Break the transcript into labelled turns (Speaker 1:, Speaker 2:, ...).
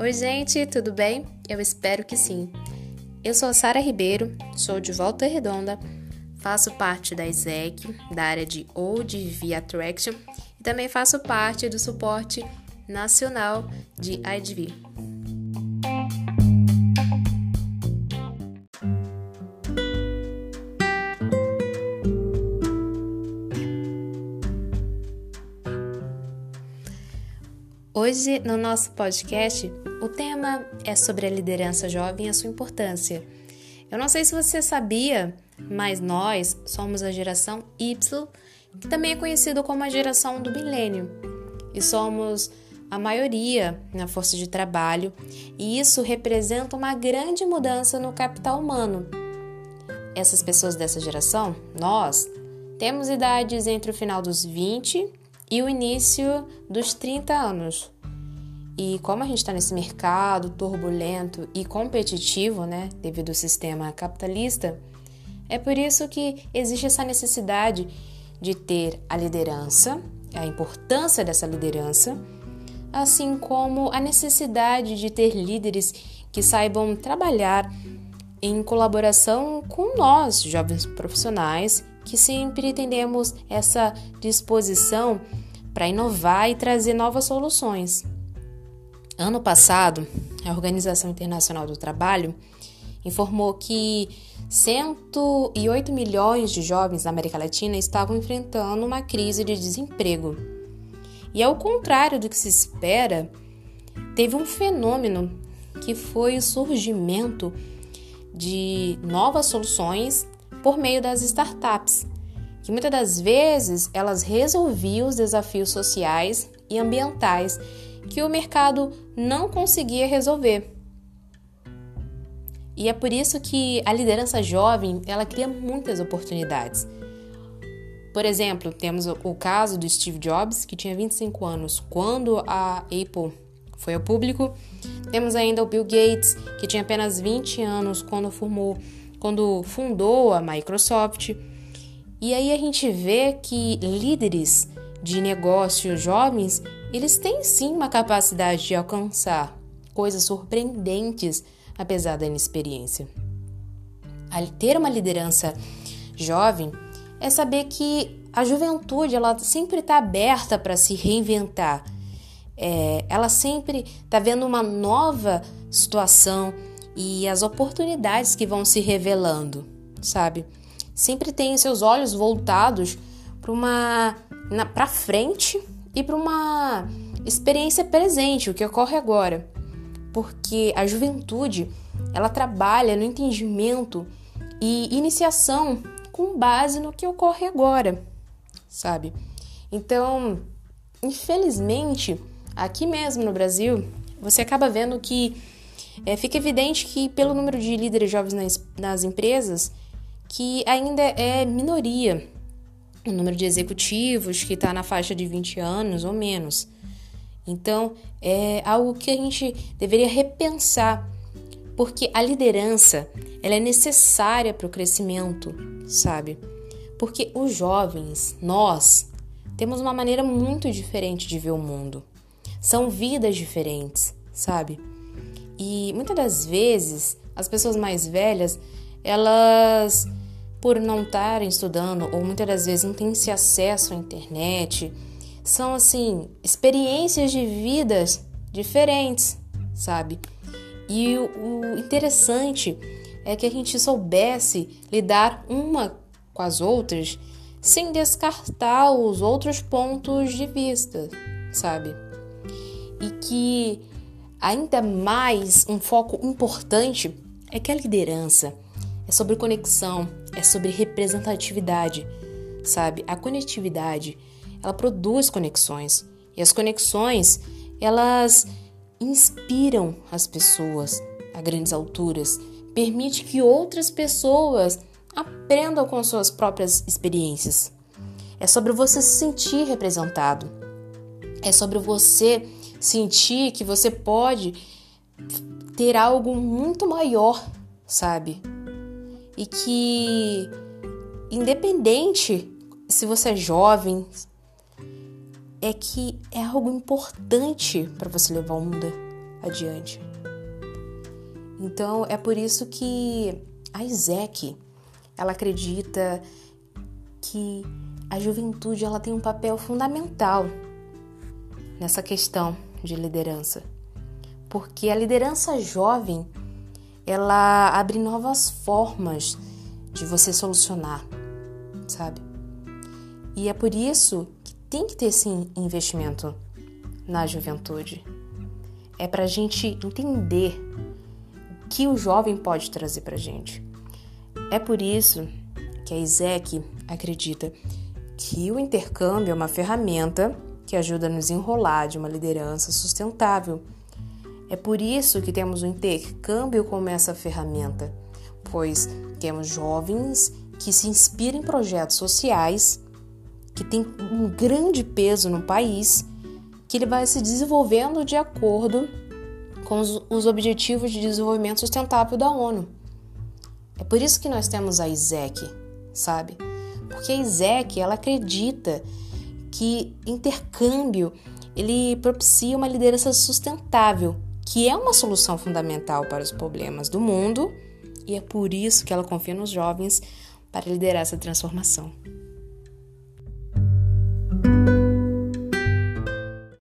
Speaker 1: Oi, gente, tudo bem? Eu espero que sim. Eu sou Sara Ribeiro, sou de Volta Redonda, faço parte da ESEC, da área de Old V Attraction, e também faço parte do suporte nacional de IDV. Hoje, no nosso podcast, o tema é sobre a liderança jovem e a sua importância. Eu não sei se você sabia, mas nós somos a geração Y, que também é conhecido como a geração do milênio, e somos a maioria na força de trabalho, e isso representa uma grande mudança no capital humano. Essas pessoas dessa geração, nós, temos idades entre o final dos 20 e o início dos 30 anos. E como a gente está nesse mercado turbulento e competitivo, né, devido ao sistema capitalista, é por isso que existe essa necessidade de ter a liderança, a importância dessa liderança, assim como a necessidade de ter líderes que saibam trabalhar em colaboração com nós, jovens profissionais, que sempre temos essa disposição para inovar e trazer novas soluções. Ano passado, a Organização Internacional do Trabalho informou que 108 milhões de jovens na América Latina estavam enfrentando uma crise de desemprego. E ao contrário do que se espera, teve um fenômeno que foi o surgimento de novas soluções por meio das startups, que muitas das vezes elas resolviam os desafios sociais e ambientais que o mercado não conseguia resolver. E é por isso que a liderança jovem, ela cria muitas oportunidades. Por exemplo, temos o caso do Steve Jobs, que tinha 25 anos quando a Apple foi ao público. Temos ainda o Bill Gates, que tinha apenas 20 anos quando formou, quando fundou a Microsoft. E aí a gente vê que líderes de negócios jovens, eles têm sim uma capacidade de alcançar coisas surpreendentes apesar da inexperiência. ter uma liderança jovem é saber que a juventude ela sempre está aberta para se reinventar. É, ela sempre está vendo uma nova situação e as oportunidades que vão se revelando, sabe? Sempre tem seus olhos voltados para uma para frente e para uma experiência presente, o que ocorre agora. Porque a juventude, ela trabalha no entendimento e iniciação com base no que ocorre agora, sabe? Então, infelizmente, aqui mesmo no Brasil, você acaba vendo que é, fica evidente que pelo número de líderes jovens nas, nas empresas, que ainda é minoria o número de executivos que está na faixa de 20 anos ou menos. Então, é algo que a gente deveria repensar, porque a liderança ela é necessária para o crescimento, sabe? Porque os jovens, nós, temos uma maneira muito diferente de ver o mundo. São vidas diferentes, sabe? E muitas das vezes, as pessoas mais velhas, elas por não estarem estudando ou muitas das vezes não têm esse acesso à internet, são assim experiências de vidas diferentes, sabe? E o, interessante é que a gente soubesse lidar uma com as outras sem descartar os outros pontos de vista, sabe? E que ainda mais um foco importante é que a liderança é sobre conexão, é sobre representatividade, sabe? A conectividade, ela produz conexões e as conexões, elas inspiram as pessoas a grandes alturas, permite que outras pessoas aprendam com suas próprias experiências. É sobre você se sentir representado. É sobre você sentir que você pode ter algo muito maior, sabe? e que, independente se você é jovem, é que é algo importante para você levar o mundo adiante. Então é por isso que a Isaac ela acredita que a juventude ela tem um papel fundamental nessa questão de liderança. Porque a liderança jovem, ela abre novas formas de você solucionar, sabe? E é por isso que tem que ter esse investimento na juventude. É para a gente entender o que o jovem pode trazer para gente. É por isso que a Isaac acredita que o intercâmbio é uma ferramenta que ajuda a nos enrolar de uma liderança sustentável. É por isso que temos o intercâmbio como essa ferramenta, pois temos jovens que se inspiram em projetos sociais que têm um grande peso no país, que ele vai se desenvolvendo de acordo com os, os objetivos de desenvolvimento sustentável da ONU. É por isso que nós temos a ISEC, sabe? Porque a ISEC, ela acredita que intercâmbio ele propicia uma liderança sustentável, que é uma solução fundamental para os problemas do mundo, e é por isso que ela confia nos jovens para liderar essa transformação.